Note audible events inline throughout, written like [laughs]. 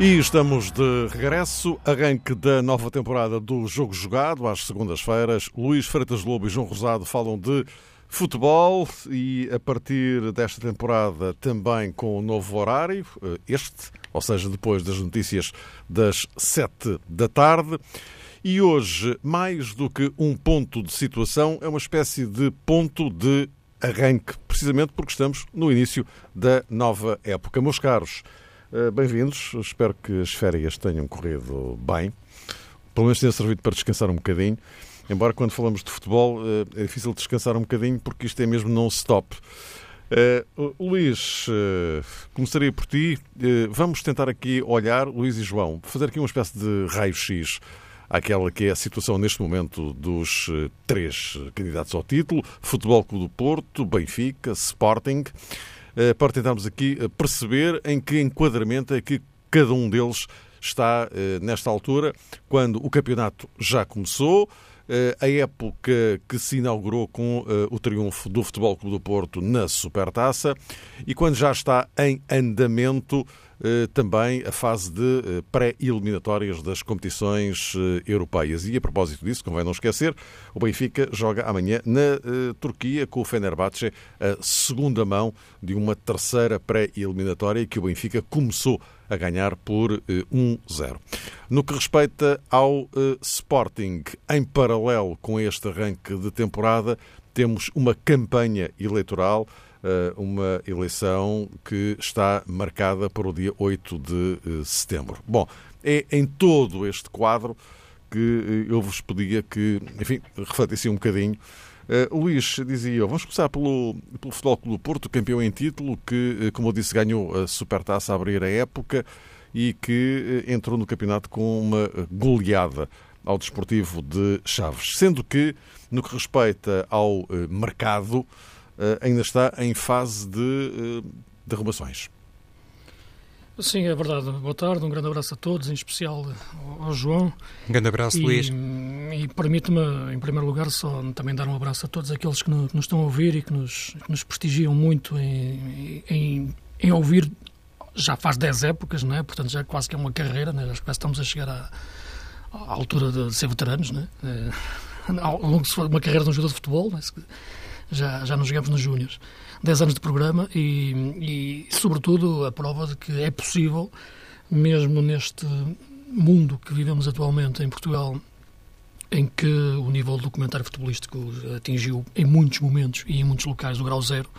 E estamos de regresso, arranque da nova temporada do Jogo Jogado, às segundas-feiras. Luís Freitas Lobo e João Rosado falam de futebol e a partir desta temporada também com o novo horário, eh, este, ou seja, depois das notícias das sete da tarde. E hoje, mais do que um ponto de situação, é uma espécie de ponto de arranque, precisamente porque estamos no início da nova época. Meus caros, eh, bem-vindos. Espero que as férias tenham corrido bem. Pelo menos tenha servido para descansar um bocadinho. Embora quando falamos de futebol eh, é difícil descansar um bocadinho porque isto é mesmo non-stop. Uh, Luís, uh, começaria por ti. Uh, vamos tentar aqui olhar, Luís e João, fazer aqui uma espécie de raio-x àquela que é a situação neste momento dos três candidatos ao título: Futebol Clube do Porto, Benfica, Sporting. Para tentarmos aqui perceber em que enquadramento é que cada um deles está nesta altura, quando o campeonato já começou, a época que se inaugurou com o triunfo do Futebol Clube do Porto na Supertaça e quando já está em andamento eh, também a fase de eh, pré-eliminatórias das competições eh, europeias. E a propósito disso, convém não esquecer, o Benfica joga amanhã na Turquia com o Fenerbahçe, a segunda mão de uma terceira pré-eliminatória que o Benfica começou a ganhar por 1-0. No que respeita ao Sporting, em paralelo com este arranque de temporada, temos uma campanha eleitoral eh, uma eleição que está marcada para o dia 8 de eh, setembro. Bom, é em todo este quadro que eh, eu vos pedia que, enfim, refletissem um bocadinho. Uh, Luís dizia, vamos começar pelo, pelo Futebol Clube do Porto, campeão em título, que, como eu disse, ganhou a Supertaça a abrir a época e que entrou no campeonato com uma goleada ao Desportivo de Chaves. Sendo que, no que respeita ao mercado, eh, ainda está em fase de eh, derrubações. Sim, é verdade. Boa tarde, um grande abraço a todos, em especial ao João. Um grande abraço, e, Luís. E permite-me, em primeiro lugar, só também dar um abraço a todos aqueles que nos, estão a ouvir e que nos, que nos prestigiam muito em, em, em, ouvir. Já faz 10 épocas, não é? Portanto, já quase que é uma carreira, né? já estamos a chegar à, à altura de ser veteranos, não é? é [laughs] ao longo de uma carreira de um jogador de futebol, é? já, já nos jogamos nos Júniors. 10 anos de programa e, e, sobretudo, a prova de que é possível, mesmo neste mundo que vivemos atualmente em Portugal, em que o nível do documentário futebolístico atingiu em muitos momentos e em muitos locais o grau zero,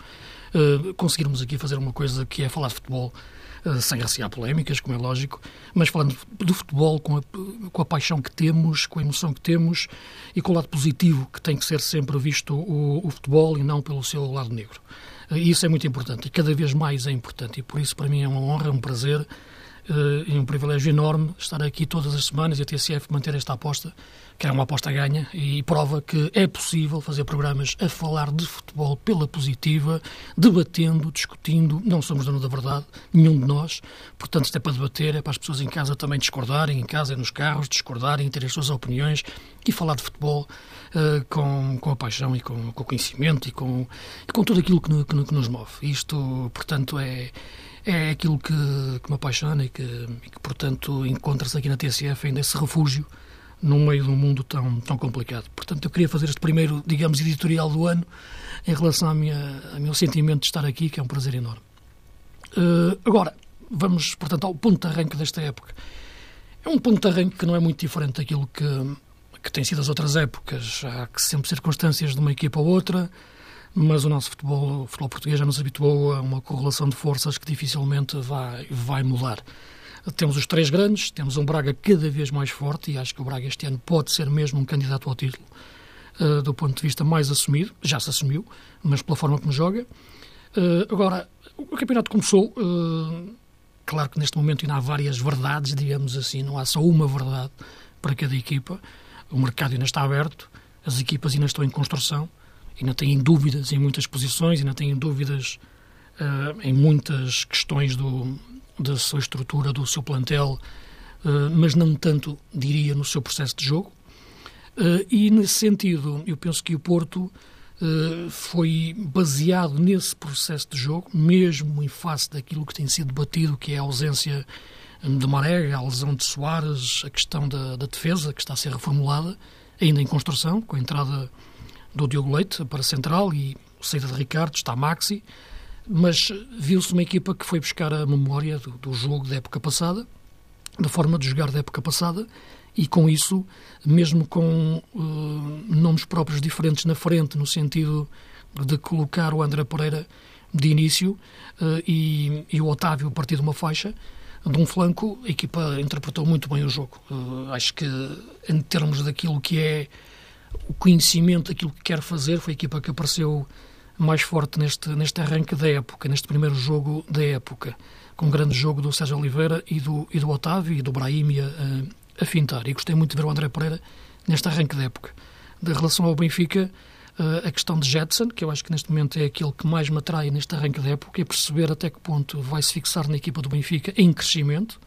uh, conseguirmos aqui fazer uma coisa que é falar de futebol uh, sem recear polémicas, como é lógico, mas falando do futebol com a, com a paixão que temos, com a emoção que temos e com o lado positivo que tem que ser sempre visto o, o futebol e não pelo seu lado negro. Uh, isso é muito importante e cada vez mais é importante e por isso para mim é uma honra, um prazer e um privilégio enorme estar aqui todas as semanas e a TCF manter esta aposta que era uma aposta ganha e prova que é possível fazer programas a falar de futebol pela positiva, debatendo, discutindo. Não somos dono da verdade, nenhum de nós. Portanto, isto é para debater, é para as pessoas em casa também discordarem, em casa e nos carros, discordarem, terem as suas opiniões e falar de futebol uh, com, com a paixão e com, com o conhecimento e com, e com tudo aquilo que, que, que nos move. Isto, portanto, é é aquilo que, que me apaixona e que, e que portanto, encontra-se aqui na TCF ainda esse refúgio no meio de um mundo tão, tão complicado. Portanto, eu queria fazer este primeiro, digamos, editorial do ano em relação à ao meu sentimento de estar aqui, que é um prazer enorme. Uh, agora, vamos, portanto, ao ponto de arranque desta época. É um ponto de arranque que não é muito diferente daquilo que, que tem sido as outras épocas. Há sempre circunstâncias de uma equipa ou outra, mas o nosso futebol, o futebol português já nos habituou a uma correlação de forças que dificilmente vai, vai mudar. Temos os três grandes, temos um Braga cada vez mais forte e acho que o Braga este ano pode ser mesmo um candidato ao título uh, do ponto de vista mais assumido, já se assumiu, mas pela forma como joga. Uh, agora, o campeonato começou, uh, claro que neste momento ainda há várias verdades, digamos assim, não há só uma verdade para cada equipa. O mercado ainda está aberto, as equipas ainda estão em construção, ainda têm dúvidas em muitas posições, ainda têm dúvidas uh, em muitas questões do, da sua estrutura, do seu plantel, uh, mas não tanto, diria, no seu processo de jogo. Uh, e nesse sentido, eu penso que o Porto foi baseado nesse processo de jogo, mesmo em face daquilo que tem sido debatido, que é a ausência de Marega, a lesão de Soares, a questão da, da defesa, que está a ser reformulada, ainda em construção, com a entrada do Diogo Leite para central e saída de Ricardo, está Maxi, mas viu-se uma equipa que foi buscar a memória do, do, jogo da época passada, da forma de jogar da época passada, e com isso, mesmo com uh, nomes próprios diferentes na frente, no sentido de colocar o André Pereira de início uh, e, e, o Otávio a partir de uma faixa, de um flanco, a equipa interpretou muito bem o jogo. Uh, acho que, em termos daquilo que é o conhecimento daquilo que quer fazer, foi a equipa que apareceu mais forte neste, neste arranque da época, neste primeiro jogo da época, com um grande jogo do Sérgio Oliveira e do, e do Otávio e do Brahimi a, a fintar. E gostei muito de ver o André Pereira neste arranque da época. De relação ao Benfica, uh, a questão de Jetson, que eu acho que neste momento é aquilo que mais me atrai neste arranque da época, é perceber até que ponto vai se fixar na equipa do Benfica em crescimento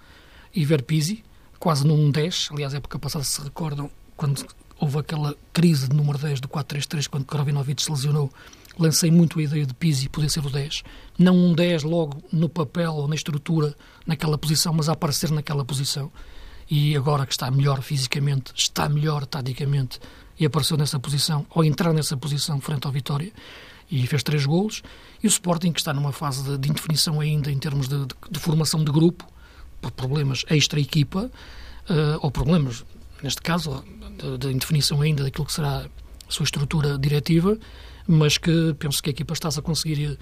e ver Pizzi, quase num 10. Aliás, época passada, se recordam, quando houve aquela crise de número 10 do 4-3-3, quando Krovinovic se lesionou, lancei muito a ideia de Pizzi poder ser o 10. Não um 10 logo no papel ou na estrutura, naquela posição, mas a aparecer naquela posição. E agora que está melhor fisicamente, está melhor taticamente e apareceu nessa posição, ou entrar nessa posição frente ao Vitória, e fez três golos. E o Sporting, que está numa fase de, de indefinição ainda em termos de, de, de formação de grupo, por problemas extra-equipa, uh, ou problemas, neste caso, de, indefinição ainda daquilo que será a sua estrutura diretiva, mas que penso que a equipa está a conseguir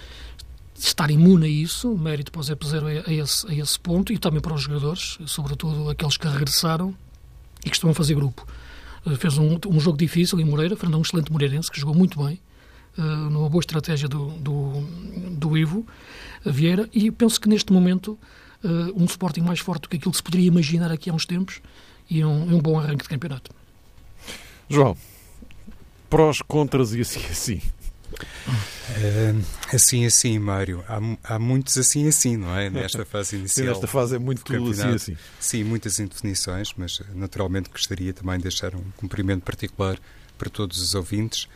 estar imune a isso, mérito para o Zé Peseiro a, esse, a esse ponto, e também para os jogadores, sobretudo aqueles que regressaram e que estão a fazer grupo. Uh, fez um, um, jogo difícil em Moreira, a um excelente Moreirense, que jogou muito bem, uh, numa boa estratégia do, do, do Ivo Vieira, e penso que neste momento um Sporting mais forte do que aquilo que se poderia imaginar aqui há uns tempos, e um, um bom arranque de campeonato. João, prós, contras e assim assim. Uh, assim assim, Mário. Há, há muitos assim assim, não é? Nesta fase [laughs] inicial. Sim, nesta fase é muito tudo assim assim. Sim, muitas indefinições, mas naturalmente gostaria também de deixar um cumprimento particular para todos os ouvintes.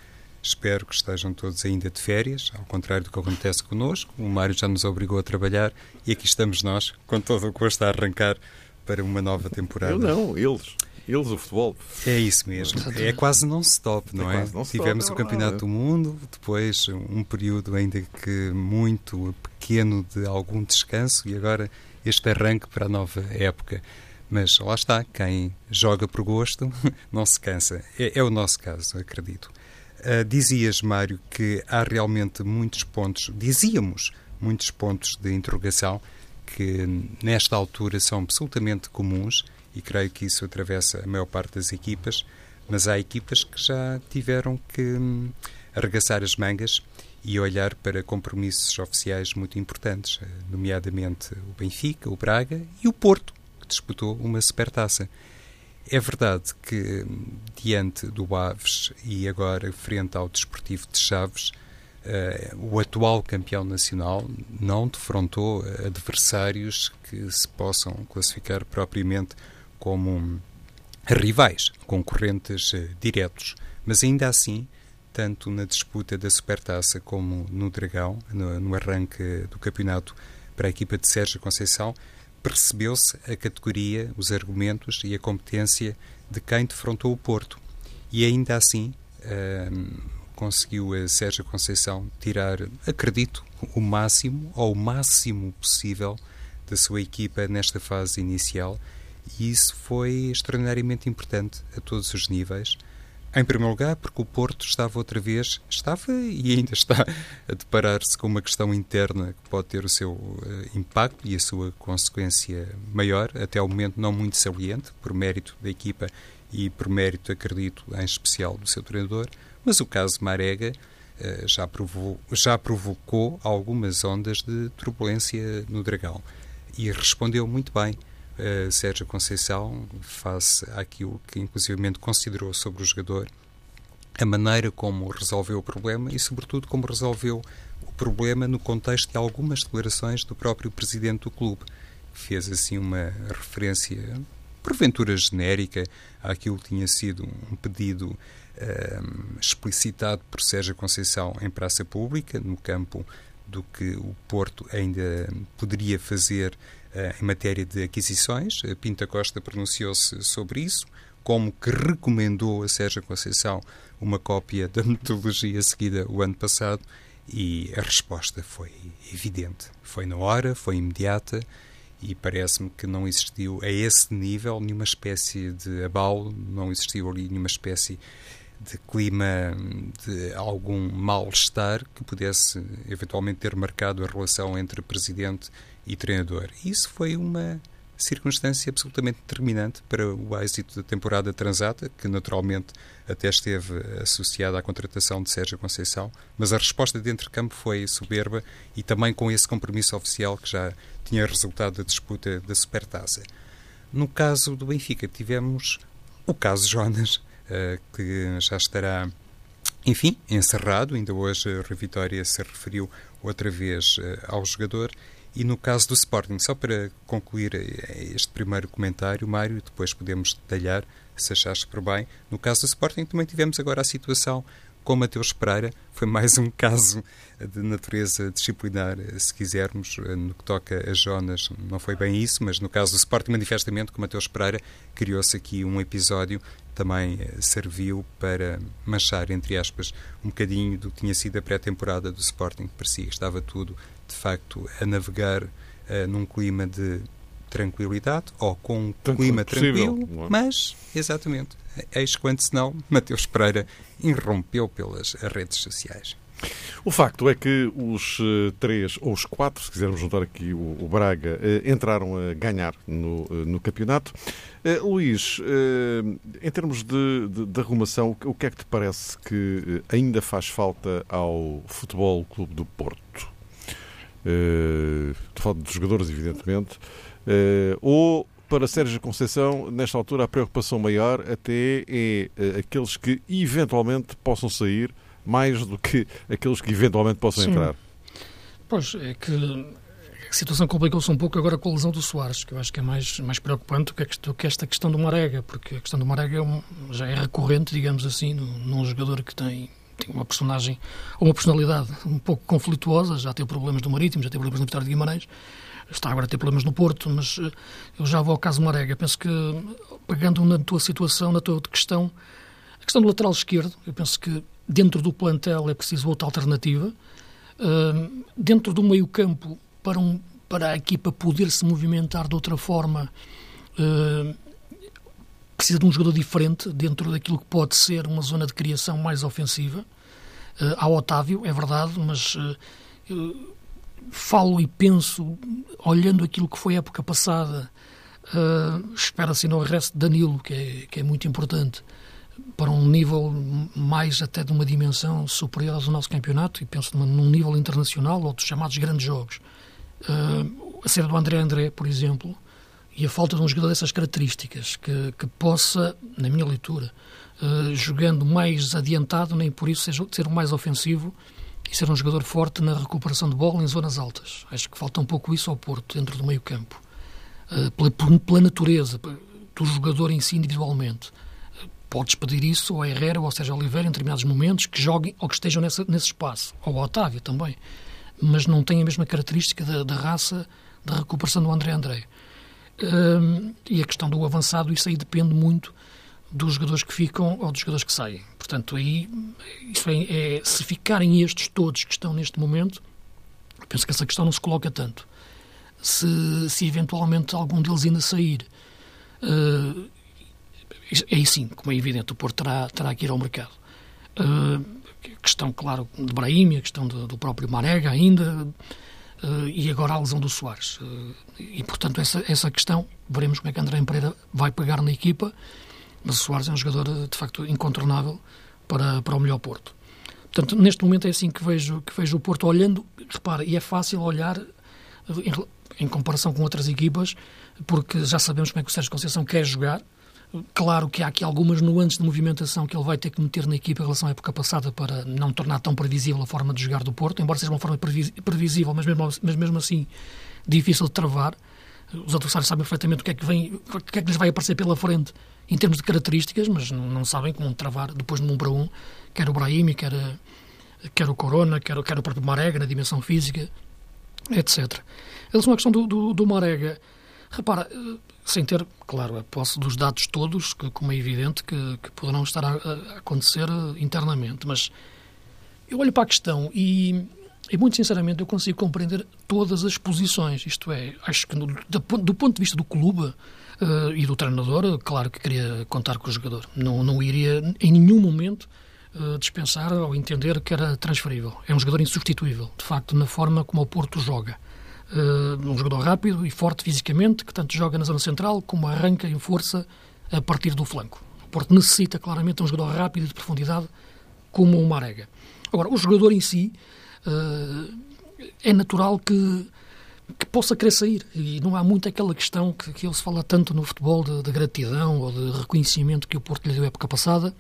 Espero que estejam todos ainda de férias, ao contrário do que acontece connosco. O Mário já nos obrigou a trabalhar e aqui estamos nós, com todo o gosto a arrancar para uma nova temporada. Eu não, eles. Eles, o futebol. É isso mesmo. É quase non-stop, não é? é? Tivemos é o Campeonato do Mundo, depois um período ainda que muito pequeno de algum descanso e agora este arranque para a nova época. Mas lá está, quem joga por gosto [laughs] não se cansa. É, é o nosso caso, acredito. Uh, dizias, Mário, que há realmente muitos pontos, dizíamos, muitos pontos de interrogação que nesta altura são absolutamente comuns e creio que isso atravessa a maior parte das equipas, mas há equipas que já tiveram que hum, arregaçar as mangas e olhar para compromissos oficiais muito importantes, eh, nomeadamente o Benfica, o Braga e o Porto, que disputou uma supertaça. É verdade que, hum, diante do Aves e agora frente ao Desportivo de Chaves, o atual campeão nacional não defrontou adversários que se possam classificar propriamente como rivais, concorrentes uh, diretos, mas ainda assim, tanto na disputa da Supertaça como no Dragão, no, no arranque do campeonato para a equipa de Sérgio Conceição, percebeu-se a categoria, os argumentos e a competência de quem defrontou o Porto. E ainda assim uh, conseguiu a Sérgio Conceição tirar, acredito, o máximo ou o máximo possível da sua equipa nesta fase inicial e isso foi extraordinariamente importante a todos os níveis. Em primeiro lugar, porque o Porto estava outra vez, estava e ainda está a deparar-se com uma questão interna que pode ter o seu uh, impacto e a sua consequência maior, até ao momento não muito saliente, por mérito da equipa e por mérito, acredito, em especial do seu treinador. Mas o caso Marega uh, já, já provocou algumas ondas de turbulência no Dragão e respondeu muito bem uh, Sérgio Conceição face àquilo que inclusivamente considerou sobre o jogador a maneira como resolveu o problema e, sobretudo, como resolveu o problema no contexto de algumas declarações do próprio presidente do clube. Fez assim uma referência, porventura genérica, àquilo que tinha sido um pedido um, explicitado por Sérgio Conceição em praça pública, no campo do que o Porto ainda poderia fazer uh, em matéria de aquisições. Pinta Costa pronunciou-se sobre isso, como que recomendou a Sérgio Conceição uma cópia da metodologia seguida o ano passado e a resposta foi evidente. Foi na hora, foi imediata e parece-me que não existiu a esse nível nenhuma espécie de abalo, não existiu ali nenhuma espécie de clima de algum mal-estar que pudesse eventualmente ter marcado a relação entre presidente e treinador. Isso foi uma circunstância absolutamente determinante para o êxito da temporada transata, que naturalmente até esteve associada à contratação de Sérgio Conceição, mas a resposta dentro de campo foi soberba e também com esse compromisso oficial que já tinha resultado da disputa da Supertaça. No caso do Benfica, tivemos o caso Jonas, que já estará, enfim, encerrado. Ainda hoje a Revitória se referiu outra vez eh, ao jogador e no caso do Sporting, só para concluir eh, este primeiro comentário, Mário, depois podemos detalhar, se achaste por bem. No caso do Sporting, também tivemos agora a situação com Mateus Pereira. Foi mais um [laughs] caso de natureza disciplinar, eh, se quisermos, eh, no que toca a Jonas. Não foi bem isso, mas no caso do Sporting, manifestamente, com Mateus Pereira, criou-se aqui um episódio também serviu para manchar, entre aspas, um bocadinho do que tinha sido a pré-temporada do Sporting, que parecia que estava tudo de facto, a navegar uh, num clima de tranquilidade ou com um Tanto clima tranquilo, é? mas, exatamente, eis quando senão Mateus Pereira irrompeu pelas redes sociais. O facto é que os uh, três, ou os quatro, se quisermos juntar aqui o, o Braga, uh, entraram a ganhar no, uh, no campeonato. Luís, em termos de, de, de, arrumação, o que é que te parece que ainda faz falta ao Futebol Clube do Porto? Estou falando dos jogadores, evidentemente, ou para Sérgio Conceição, nesta altura, a preocupação maior até é aqueles que eventualmente possam sair mais do que aqueles que eventualmente possam Sim. entrar. Pois, é que a situação complicou-se um pouco agora com a lesão do Soares, que eu acho que é mais, mais preocupante do que, esta questão do Marega, porque a questão do Marega é um, já é recorrente, digamos assim, num jogador que tem tem uma personagem, uma personalidade um pouco conflituosa, já teve problemas no Marítimo, já teve problemas no Vitória de Guimarães, está agora a ter problemas no Porto, mas eh, eu já vou ao caso Marega. Penso que, pegando na tua situação, na tua questão, a questão do lateral esquerdo, eu penso que dentro do plantel é preciso outra alternativa. Uh, dentro do meio-campo, para, um, para a equipa poder se movimentar de outra forma, uh, precisa de um jogador diferente dentro daquilo que pode ser uma zona de criação mais ofensiva. Uh, ao Otávio, é verdade, mas uh, falo e penso, olhando aquilo que foi a época passada, uh, espera-se no regresso de Danilo, que é, que é muito importante, para um nível mais até de uma dimensão superior ao nosso campeonato, e penso num nível internacional ou dos chamados grandes jogos. Uh, a série do André André, por exemplo, e a falta de um jogador dessas características, que, que possa, na minha leitura, uh, jogando mais adiantado, nem por isso seja, ser mais ofensivo e ser um jogador forte na recuperação de bola em zonas altas. Acho que falta um pouco isso ao Porto, dentro do meio campo. Uh, pela, pela, natureza do jogador em si individualmente. Podes pedir isso ao Herrera ou ao Sérgio Oliveira em determinados momentos, que joguem ou que estejam nessa, nesse espaço. Ou ao Otávio também. Mas não tem a mesma característica da, da raça da recuperação do André André e a questão do avançado, isso aí depende muito dos jogadores que ficam ou dos jogadores que saem. Portanto, aí, isso é, é, se ficarem estes todos que estão neste momento, penso que essa questão não se coloca tanto. Se, se eventualmente algum deles ainda sair, uh, aí sim, como é evidente, o Porto terá, terá que ir ao mercado. Uh, questão, claro, de Brahim, a questão do, próprio Marega ainda, uh, e agora a lesão do Soares. Uh, e, portanto, essa, essa questão, veremos como é que André Pereira vai pegar na equipa, mas o Soares é um jogador, de facto, incontornável para, para o melhor Porto. Portanto, neste momento é assim que vejo, que vejo o Porto olhando, repara, e é fácil olhar em, em comparação com outras equipas, porque já sabemos como é que o Sérgio Conceição quer jogar, Claro que há aqui algumas nuances de movimentação que ele vai ter que meter na equipa em relação à época passada para não tornar tão previsível a forma de jogar do Porto, embora seja uma forma previsível, mas mesmo, mas mesmo assim difícil de travar. Os adversários sabem perfeitamente o que é que, vem, o que, é que lhes vai aparecer pela frente em termos de características, mas não, não sabem como travar depois de um para um, quer o Brahimi, quer, quer o Corona, quer, quer o próprio Marega na dimensão física, etc. Relação à questão do, do, do Marega, repara, sem ter, claro, a posse dos dados todos, que, como é evidente que, que poderão estar a, a, acontecer internamente, mas eu olho para a questão e, e, muito sinceramente, eu consigo compreender todas as posições. Isto é, acho que no, do, do, ponto de vista do clube uh, e do treinador, claro que queria contar com o jogador. Não, não iria em nenhum momento dispensar ou entender que era transferível. É um jogador insubstituível, de facto, na forma como o Porto joga. Uh, um jogador rápido e forte fisicamente, que tanto joga na zona central como arranca em força a partir do flanco. O Porto necessita claramente um jogador rápido e de profundidade como o Marega. Agora, o jogador em si uh, é natural que, que possa querer sair e não há muito aquela questão que, que se fala tanto no futebol de, de gratidão ou de reconhecimento que o Porto lhe deu época passada,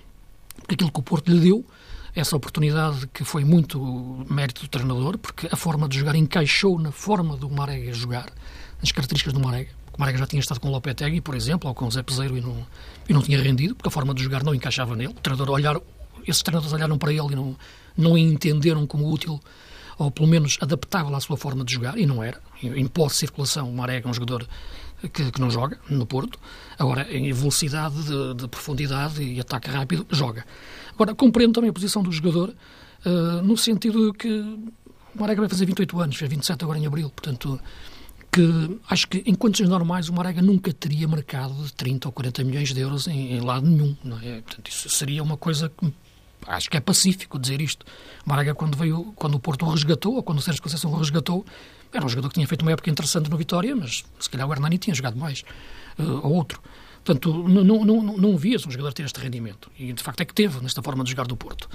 porque aquilo que o Porto lhe deu essa oportunidade que foi muito mérito do treinador, porque a forma de jogar encaixou na forma do Marega jogar, nas características do Marega. O Marega já tinha estado com o Lopetegui, por exemplo, ou com o Zé Peseiro e não, e não tinha rendido, porque a forma de jogar não encaixava nele. O treinador olhar, esses treinadores olharam para ele e não, não entenderam como útil ou pelo menos adaptável à sua forma de jogar, e não era. Em posse de circulação, o Marega é um jogador que, que, não joga no Porto. Agora, em velocidade, de, de, profundidade e ataque rápido, joga. Agora, compreendo também a posição do jogador, uh, no sentido que o Marega vai fazer 28 anos, fez 27 agora em abril, portanto, que acho que em condições normais o Marega nunca teria mercado de 30 ou 40 milhões de euros em, em lado nenhum. Não é? Portanto, isso seria uma coisa que acho que é pacífico dizer isto. O quando, veio, quando o Porto o resgatou, ou quando o Sérgio Conceição o resgatou, era um jogador que tinha feito uma época interessante no Vitória, mas se calhar o Hernani tinha jogado mais, uh, ou outro. Portanto, não, não, não, via-se um jogador ter este rendimento. E de facto é que teve nesta forma de jogar do Porto.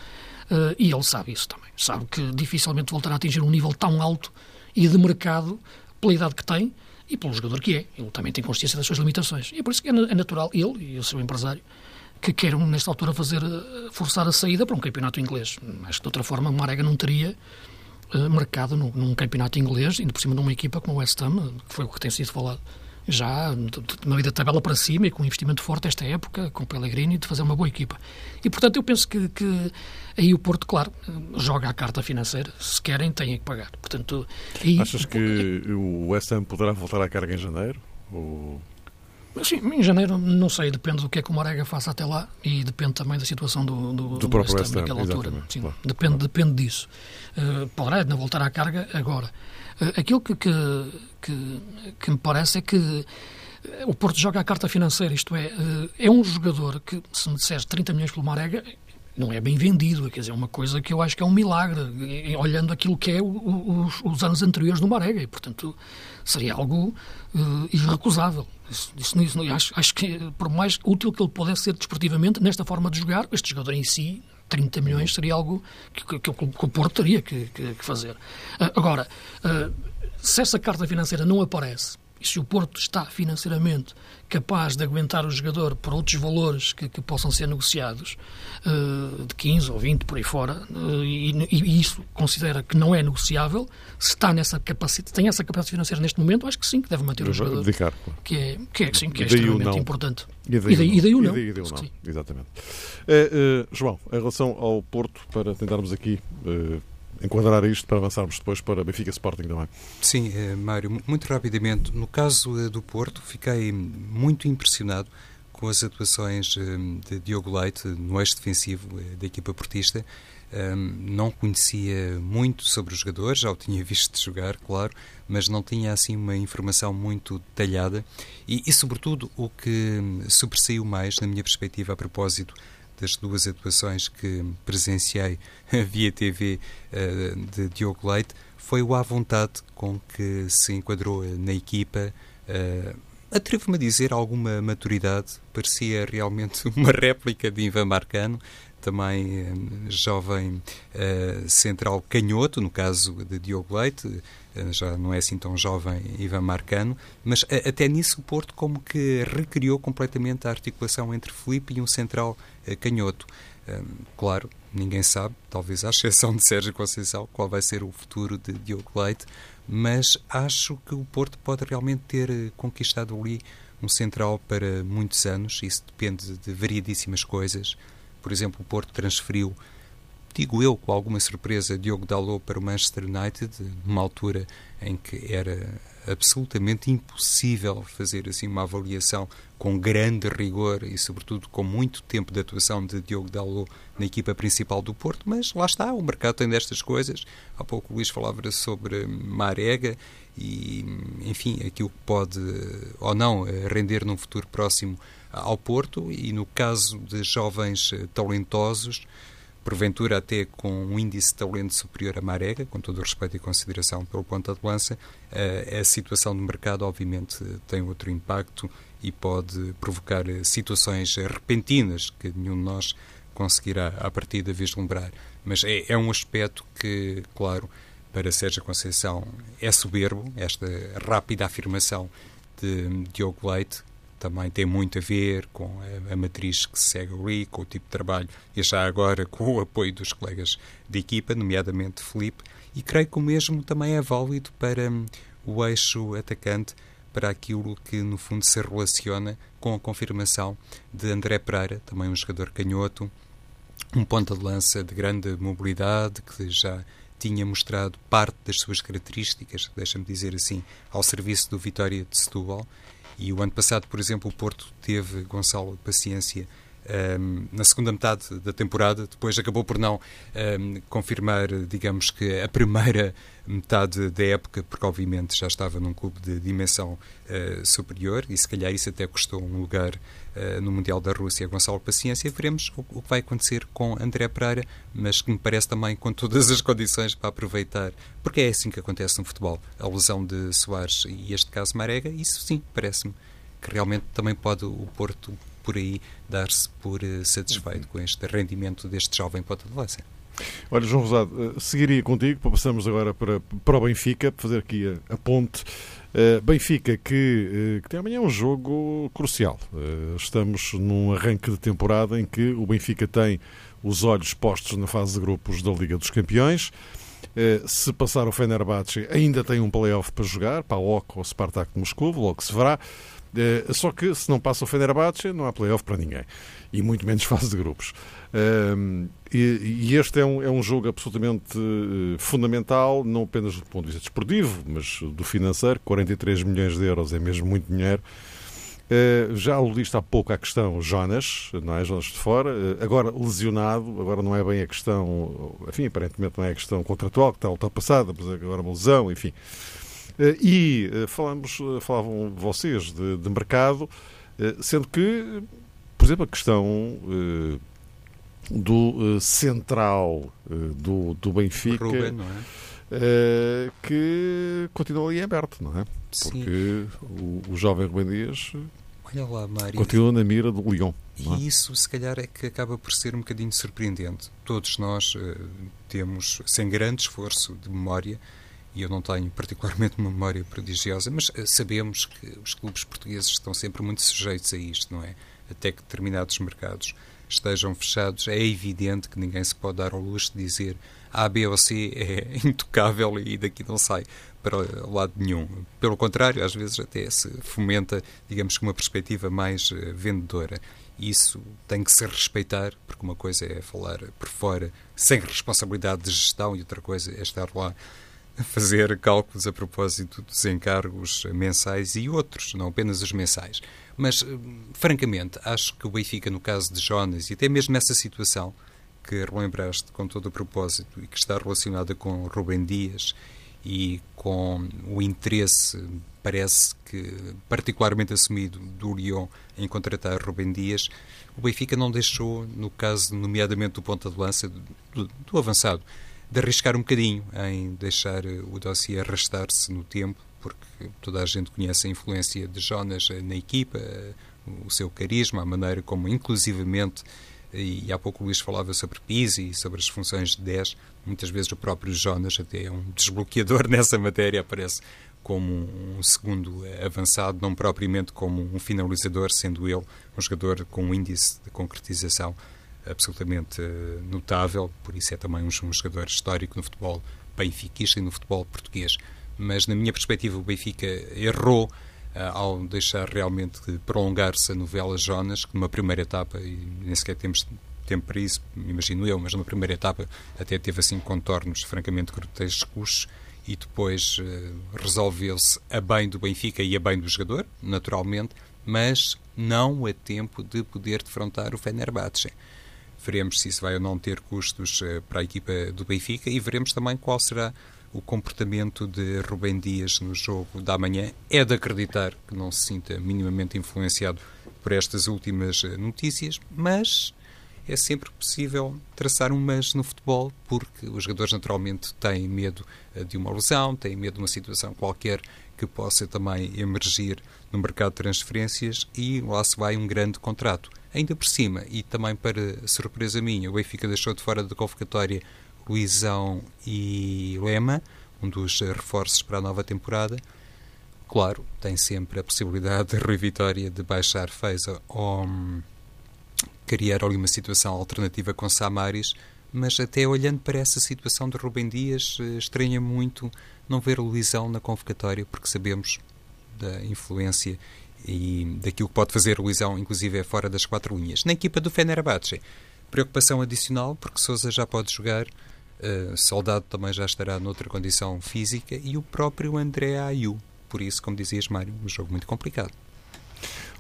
Uh, e ele sabe isso também. Sabe que dificilmente voltará a atingir um nível tão alto e de mercado pela idade que tem e pelo jogador que é. Ele também tem consciência das suas limitações. E é por isso que é, é natural, ele e o seu empresário, que queiram, nesta altura, fazer eh, forçar a saída para um campeonato inglês. Acho que, de outra forma, o Marega não teria uh, mercado num, campeonato inglês, ainda por cima de uma equipa como o West Ham, que foi o que tem sido falado já uma vida de tabela para cima e com um investimento forte esta época, com Pellegrini, de fazer uma boa equipa. E, portanto, eu penso que, que aí o Porto, claro, joga a carta financeira. Se querem, têm que pagar. Portanto, aí... Achas que o West Ham poderá voltar à carga em janeiro? Ou... Sim, em janeiro, não sei, depende do que é que o Marega faça até lá e depende também da situação do, do, do, próprio West Ham naquela altura. Sim, claro, depende, claro. depende disso. Uh, poderá não voltar à carga agora. Uh, aquilo que, que, que, que me parece é que o Porto joga a carta financeira, isto é, eh, é um jogador que, se me disseres 30 milhões pelo Marega, não é bem vendido, quer dizer, é uma coisa que eu acho que é um milagre, olhando aquilo que é os, os anos anteriores do Marega, e, portanto, seria algo uh, irrecusável. Isso, isso, isso, acho, acho que, por mais útil que ele pudesse ser desportivamente, nesta forma de jogar, este jogador em si, 30 milhões, seria algo que, que, que, o Porto teria que, que fazer. Agora, se essa carta financeira não aparece, e se o Porto está financeiramente capaz de aguentar o jogador por outros valores que, que possam ser negociados, uh, de 15 ou 20 por aí fora, uh, e, e, isso considera que não é negociável, se está nessa capacidade, tem essa capacidade financeira neste momento, acho que sim, que deve manter o jogador. Dedicar. Que é, que é, sim, que é extremamente importante. E daí, e daí, o não. E daí, não. Exatamente. Uh, João, em relação ao Porto, para tentarmos aqui enquadrar isto para avançarmos depois para Benfica Sporting também. Sim, eh, Mário, muito rapidamente. No caso eh, do Porto, fiquei muito impressionado com as atuações eh, de Diogo Leite no eixo defensivo da equipa portista. não conhecia muito sobre os jogadores, já o tinha [laughs] visto jogar, claro, mas não tinha assim uma informação muito detalhada e, e sobretudo, o que sobressaiu mais, na minha perspectiva, a propósito das duas atuações que presenciei [laughs] via TV eh, de Diogo Leite foi o à vontade com que se enquadrou na equipa, eh, atrevo-me a dizer alguma maturidade, parecia realmente [laughs] uma réplica de Ivan Marcano, também eh, jovem central canhoto, no caso de Diogo Leite, já não é assim tão jovem Ivan Marcano, mas até nisso o Porto como que recriou completamente a articulação entre Felipe e um central canhoto. claro, ninguém sabe, talvez à exceção de Sérgio Conceição, qual vai ser o futuro de Diogo Leite, mas acho que o Porto pode realmente ter conquistado ali um central para muitos anos, isso depende de variedíssimas coisas, por exemplo, o Porto transferiu, digo eu, com alguma surpresa, Diogo Dalot para o Manchester United, numa altura em que era absolutamente impossível fazer assim uma avaliação com grande rigor e, sobretudo, com muito tempo de atuação de Diogo Dalot na equipa principal do Porto, mas lá está, o mercado tem destas coisas. Há pouco o Luís falava sobre Marega e, enfim, aquilo que pode ou não render num futuro próximo ao Porto e no caso de jovens talentosos, porventura até com um índice de talento superior a Marega, com todo o respeito e consideração pelo ponta de lança, eh, a situação do mercado obviamente tem outro impacto e pode provocar eh, situações repentinas que nenhum de nós conseguirá à partida vislumbrar. Mas é, é um aspecto que, claro, para Sérgio Conceição é soberbo, esta rápida afirmação de Diogo Leite, também tem muito a ver com a, a, matriz que se segue ali, com o tipo de trabalho e já agora [laughs] com o apoio dos colegas de equipa, nomeadamente Felipe, e creio que o mesmo também é válido para um, o eixo atacante, para aquilo que no fundo se relaciona com a confirmação de André Pereira, também um jogador canhoto, um ponta de lança de grande mobilidade, que já tinha mostrado parte das suas características, deixa-me dizer assim, ao serviço do Vitória de Setúbal e o ano passado, por exemplo, o Porto teve Gonçalo Paciência um, na segunda metade da temporada, depois acabou por não um, confirmar, digamos que a primeira metade da época, porque obviamente já estava num clube de dimensão uh, superior e se calhar isso até custou um lugar uh, no Mundial da Rússia Gonçalo Paciência. Veremos o, o, que vai acontecer com André Pereira, mas que me parece também com todas as condições para aproveitar, porque é assim que acontece no futebol. A lesão de Soares e este caso Marega, isso sim, parece-me que realmente também pode o Porto por aí dar-se por uh, satisfeito com este rendimento deste jovem ponta de lança. Olha, João Rosado, uh, seguiria contigo, passamos agora para, para o Benfica, para fazer aqui a, a ponte. Uh, Benfica, que, que, tem amanhã um jogo crucial. estamos num arranque de temporada em que o Benfica tem os olhos postos na fase de grupos da Liga dos Campeões. se passar o Fenerbahçe, ainda tem um playoff para jogar, para o OC ou Spartak de Moscou, logo se verá. Uh, só que se não passa o Fenerbahçe, não há playoff para ninguém. E muito menos [laughs] fase de grupos. Uh, e, este é um, é um jogo absolutamente uh, fundamental, não apenas do ponto de vista desportivo, mas do financeiro. 43 milhões de euros é mesmo muito dinheiro. Uh, já aludiste há pouco à questão Jonas, não é? Jonas de fora, uh, agora lesionado, agora não é bem a questão, enfim, aparentemente não é a questão contratual que está ultrapassada, mas agora uma lesão, enfim. Eh, e eh, falamos, eh, falavam vocês de, de mercado, sendo que, por exemplo, a questão do central do, do Benfica. Ruben, é? que continua ali aberto, não é? Porque o, o, jovem Rubem Dias Olha lá, Mário. continua na mira do Lyon. É? E isso, se calhar, é que acaba por ser um bocadinho surpreendente. Todos nós uh, temos, sem grande esforço de memória, e eu não tenho particularmente uma memória prodigiosa, mas eh, sabemos que os clubes portugueses estão sempre muito sujeitos a isto, não é? Até que determinados mercados estejam fechados, é evidente que ninguém se pode dar ao luxo de dizer A, B ou C é [laughs] intocável e daqui não sai para lado nenhum. Pelo contrário, às vezes até se fomenta, digamos que uma perspectiva mais eh, vendedora. Isso tem que se respeitar, porque uma coisa é falar por fora sem responsabilidade de gestão e outra coisa é estar lá [laughs] fazer cálculos a propósito dos encargos mensais e outros, não apenas os mensais. Mas, eh, francamente, acho que o Benfica, no caso de Jonas, e até mesmo nessa situação que relembraste com todo o propósito e que está relacionada com Rubem Dias e com o interesse, parece que particularmente assumido, do Lyon em contratar Rubem Dias, o Benfica não deixou, no caso, nomeadamente do ponta de lança, do, do avançado, de arriscar um bocadinho em deixar eh, o dossiê arrastar-se no tempo, porque toda a gente conhece a influência de Jonas na equipa, o seu carisma, a maneira como inclusivamente e há pouco o Luís falava sobre Pizzi e sobre as funções de 10. Muitas vezes o próprio Jonas até é um [laughs] desbloqueador nessa matéria, aparece como um segundo avançado, não propriamente como um finalizador, sendo ele um jogador com um índice de concretização absolutamente eh, notável, por isso é também um, jogador histórico no futebol benfiquista e no futebol português. Mas, na minha perspectiva, o Benfica errou eh, ao deixar realmente prolongar-se a novela Jonas, que numa primeira etapa, e nem sequer temos tempo para isso, imagino eu, mas numa primeira etapa até teve assim contornos francamente grotescos e depois uh, resolveu-se a bem do Benfica e a bem do jogador, naturalmente, mas não a tempo de poder defrontar o Fenerbahçe. Veremos se isso vai ou não ter custos uh, para a equipa do Benfica e veremos também qual será o comportamento de Rubem Dias no jogo da manhã. É de acreditar que não se sinta minimamente influenciado por estas últimas eh, notícias, mas é sempre possível traçar um mas no futebol, porque os jogadores naturalmente têm medo eh, de uma lesão, têm medo de uma situação qualquer que possa também emergir no mercado de transferências e lá se vai um grande contrato. Ainda por cima, e também para surpresa minha, o Benfica deixou de fora da convocatória Luizão e Lema, um dos reforços para a nova temporada. Claro, tem sempre a possibilidade de Rui Vitória de baixar Feza ou hum, criar ali uma situação alternativa com Samaris, mas até olhando para essa situação de Rubem Dias, eh, estranha muito não ver o Luizão na convocatória, porque sabemos da influência e daquilo que pode fazer o Luizão, inclusive é fora das quatro linhas. Na equipa do Fenerbahçe, preocupação adicional, porque Sousa já pode jogar Uh, Soldado também já estará noutra condição física e o próprio André Ayu. Por isso, como dizias, Mário, um jogo muito complicado.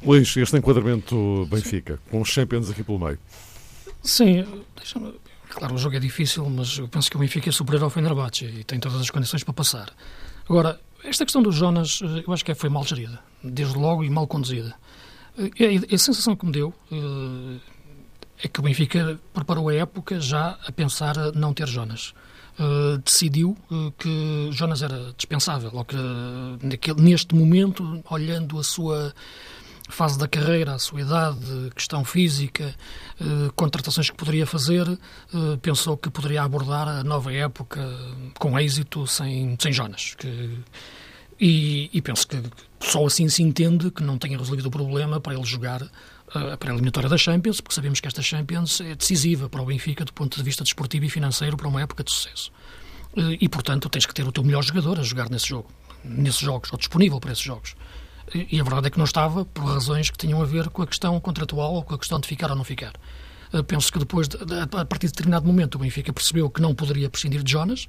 Luís, este enquadramento Benfica, com os Champions aqui pelo meio. Sim, claro, o jogo é difícil, mas eu penso que o Benfica é superior ao Fenerbahçe e tem todas as condições para passar. Agora, esta questão do Jonas, eh, eu acho que foi mal gerida, desde logo e mal conduzida. Eh, a, sensação que me deu, é que o Benfica preparou a época já a pensar não ter Jonas. Decidiu que Jonas era dispensável, ou que neste momento, olhando a sua fase da carreira, a sua idade, questão física, uh, contratações que poderia fazer, pensou que poderia abordar a nova época com êxito sem, sem Jonas. Que, e, e penso que só assim se entende que não tenha resolvido o problema para ele jogar a pré-eliminatória da Champions, porque sabemos que esta Champions é decisiva para o Benfica do ponto de vista desportivo e financeiro para uma época de sucesso. E, portanto, tens que ter o teu melhor jogador a jogar nesse jogo, nesses jogos, ou disponível para esses jogos. E a verdade é que não estava por razões que tinham a ver com a questão contratual ou com a questão de ficar ou não ficar. Penso que depois, a partir de determinado momento, o Benfica percebeu que não poderia prescindir de Jonas,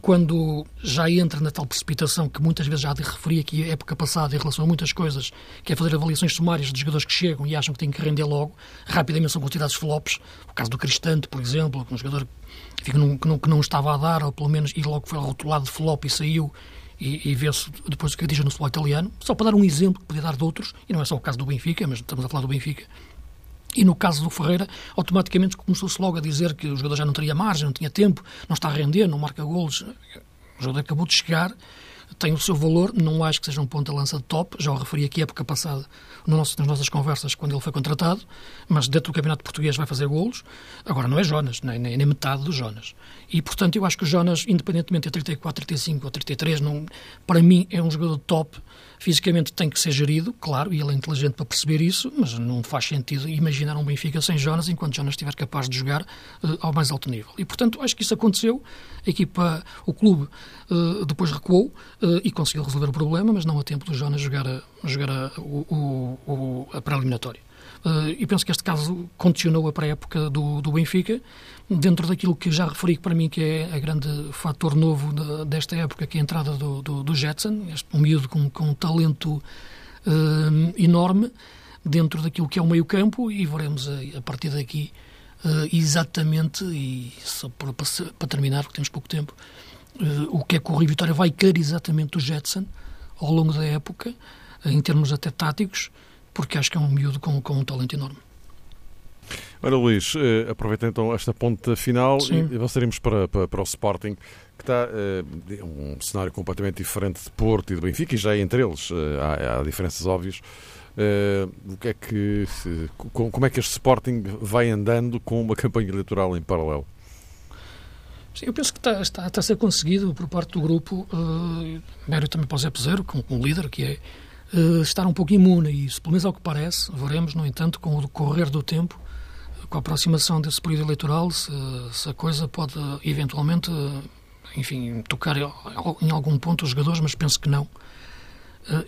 quando já entra na tal precipitação que muitas vezes já referi aqui época passada em relação a muitas coisas, que é fazer avaliações sumárias de jogadores que chegam e acham que têm que render logo, rapidamente são considerados flops. O caso do Cristante, por exemplo, um jogador que não, que não, que não estava a dar, ou pelo menos, e logo foi rotulado de flop e saiu, e, e vê-se depois o que diz no futebol italiano. Só para dar um exemplo que podia dar de outros, e não é só o caso do Benfica, mas estamos a falar do Benfica, e no caso do Ferreira, automaticamente começou-se logo a dizer que o jogador já não teria margem, não tinha tempo, não está a render, não marca golos. O jogador acabou de chegar, tem o seu valor, não acho que seja um ponto de lança de top, já o referi aqui época passada no nosso, nas nossas conversas quando ele foi contratado, mas dentro do Campeonato Português vai fazer golos, agora não é Jonas, nem, nem, nem metade do Jonas. E, portanto, eu acho que o Jonas, independentemente de 34, 35 ou 33, não, para mim é um jogador top, Fisicamente tem que ser gerido, claro, e ele é inteligente para perceber isso, mas não faz sentido imaginar um Benfica sem Jonas enquanto Jonas estiver capaz de jogar uh, ao mais alto nível. E, portanto, acho que isso aconteceu. A equipa, o clube, uh, depois recuou uh, e conseguiu resolver o problema, mas não a tempo do Jonas jogar, a, jogar a, o, o, a pré-eliminatória. e penso que este caso condicionou a pré-época do, do Benfica, dentro daquilo que já referi para mim que é a grande fator novo de, desta época, que é a entrada do, do, do Jetson, este, um miúdo com, com um talento uh, enorme dentro daquilo que é o meio campo e veremos a, a partir daqui uh, exatamente, e só para, para, terminar, porque temos pouco tempo, uh, o que é que o Rio Vitória vai querer exatamente do Jetson ao longo da época, em termos até táticos, porque acho que é um miúdo com, com um talento enorme. Olha, Luís, eh, aproveita então esta ponta final Sim. e avançaremos para, para, para, o Sporting, que está uh, um cenário completamente diferente de Porto e de Benfica, e já entre eles há, há, diferenças óbvias. O que é que, como é que este Sporting vai andando com uma [laughs] campanha eleitoral em paralelo? Sim, eu penso que está, está, está a ser conseguido por parte do grupo, uh, mérito também para o Zé Peseiro, como, como líder, que é uh, estar um pouco imune a isso. Pelo menos ao que parece, veremos, no entanto, com o decorrer do tempo, com a aproximação desse período eleitoral, se, se a coisa pode eventualmente, enfim, tocar em algum ponto os jogadores, mas penso que não.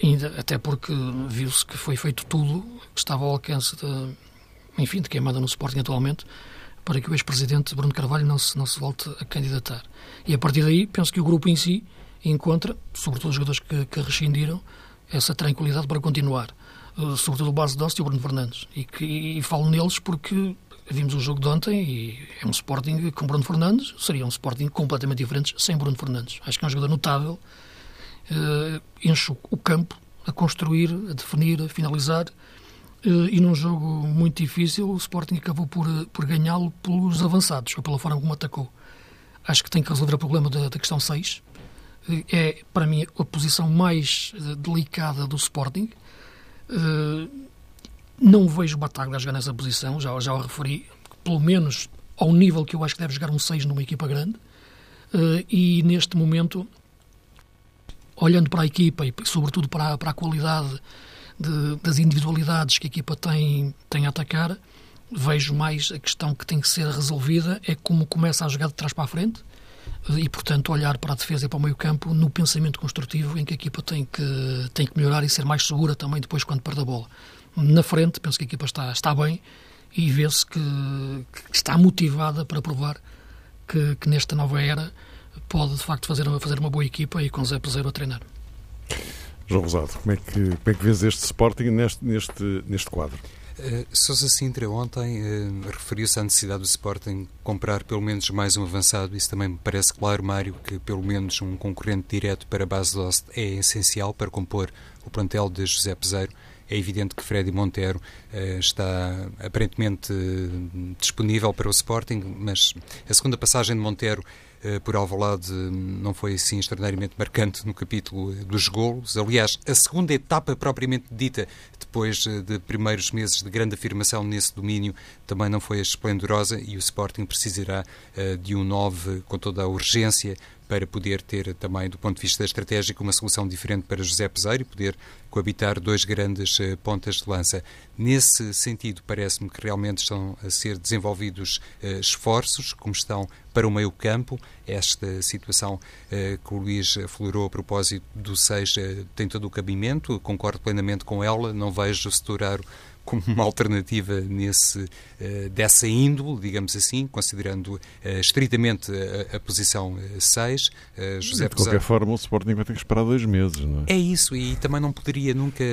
Ainda, até porque viu-se que foi feito tudo que estava ao alcance de, enfim, de quem manda no Sporting atualmente para que o ex-presidente Bruno Carvalho não se, não se volte a candidatar. E a partir daí, penso que o grupo em si encontra, sobretudo os jogadores que, que rescindiram, essa tranquilidade para continuar. Uh, sobretudo o base Dost e o Bruno Fernandes. E, que, e falo neles porque vimos o jogo de ontem e é um Sporting com Bruno Fernandes, seria um Sporting completamente diferente sem Bruno Fernandes. Acho que é um jogador notável, uh, enche o campo a construir, a definir, a finalizar. Uh, e num jogo muito difícil, o Sporting acabou por, por ganhá-lo pelos avançados, ou pela forma como atacou. Acho que tem que resolver o problema da, da questão 6. Uh, é, para mim, a posição mais delicada do Sporting. Não vejo Bataglia a jogar nessa posição, já, já o referi, pelo menos ao nível que eu acho que deve jogar um 6 numa equipa grande. E neste momento, olhando para a equipa e sobretudo para para a qualidade de, das individualidades que a equipa tem, tem a atacar, vejo mais a questão que tem que ser resolvida é como começa a jogar de trás para a frente eh, e, portanto, olhar para a defesa e para o meio campo no pensamento construtivo em que a equipa tem que, tem que melhorar e ser mais segura também depois quando perde a bola na frente, penso que a equipa está, está bem e vê-se que, que, está motivada para provar que, que, nesta nova era pode de facto fazer, fazer uma boa equipa e com Zé Peseiro a treinar. João Rosado, como é que, como é que vês este Sporting neste, neste, neste quadro? Uh, Sousa Sintra ontem uh, referiu-se à necessidade do Sporting comprar pelo menos mais um avançado. Isso também me parece claro, Mário, que pelo menos um concorrente direto para a base do Oste é essencial para compor o plantel de José Peseiro. É evidente que Freddy Monteiro uh, está aparentemente disponível para o Sporting, mas a segunda passagem de Monteiro uh, por Alvalade não foi assim extraordinariamente marcante no capítulo dos golos. Aliás, a segunda etapa propriamente dita, depois de primeiros meses de grande afirmação nesse domínio, também não foi esplendorosa e o Sporting precisará de um 9 com toda a urgência para poder ter também, do ponto de vista estratégico, uma solução diferente para José Peseiro e poder coabitar dois grandes uh, pontas de lança. Nesse sentido, parece-me que realmente estão a ser desenvolvidos uh, esforços, como estão para o meio-campo. Esta situação uh, que o Luís aflorou a propósito do 6 tem todo o cabimento, concordo plenamente com ela, não vejo Seturaro como uma alternativa nesse, uh, dessa índole, digamos assim, considerando uh, estritamente a, a posição 6. Uh, José de qualquer forma, o Sporting vai ter que esperar dois meses, não é? É isso, e também não poderia nunca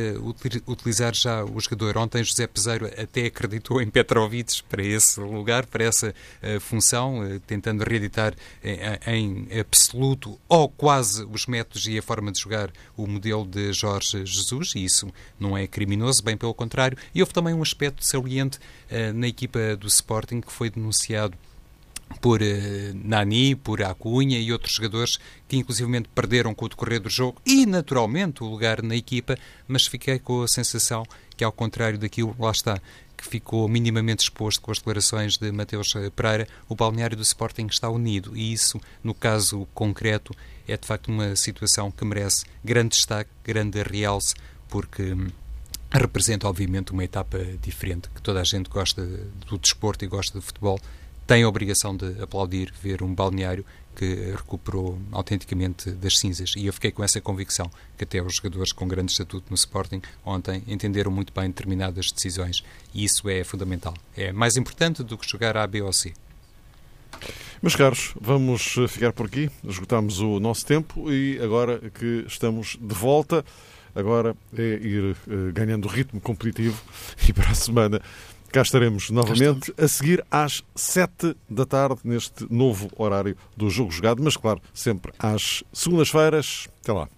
utilizar já o jogador. Ontem, José Peseiro até acreditou em Petrovic para esse lugar, para essa função, tentando reeditar em, em absoluto ou quase os métodos e a forma de jogar o modelo de Jorge Jesus, e isso não é criminoso, bem pelo contrário. E houve também um aspecto saliente uh, na equipa do Sporting que foi denunciado por uh, Nani, por Acunha e outros jogadores que inclusivamente perderam com o decorrer do jogo e naturalmente o lugar na equipa, mas fiquei com a sensação que ao contrário daquilo, lá está, que ficou minimamente exposto com as declarações de Mateus eh, Pereira, o balneário do Sporting está unido e isso, no caso concreto, é de facto uma situação que merece grande destaque, grande realce, porque hum, representa, obviamente, uma etapa diferente, que toda a gente gosta do desporto e gosta de futebol, tem a obrigação de aplaudir, ver um balneário que recuperou autenticamente das cinzas. E eu fiquei com essa convicção que até os jogadores com grande estatuto no Sporting ontem entenderam muito bem determinadas decisões. E isso é fundamental. É mais importante do que jogar A, B ou C. Meus caros, vamos ficar por aqui. Esgotamos o nosso tempo e agora que estamos de volta agora é ir uh, ganhando ritmo competitivo [laughs] e para a semana cá estaremos novamente a seguir às sete da tarde neste novo horário do Jogo Jogado, mas claro, sempre às segundas-feiras. Até lá.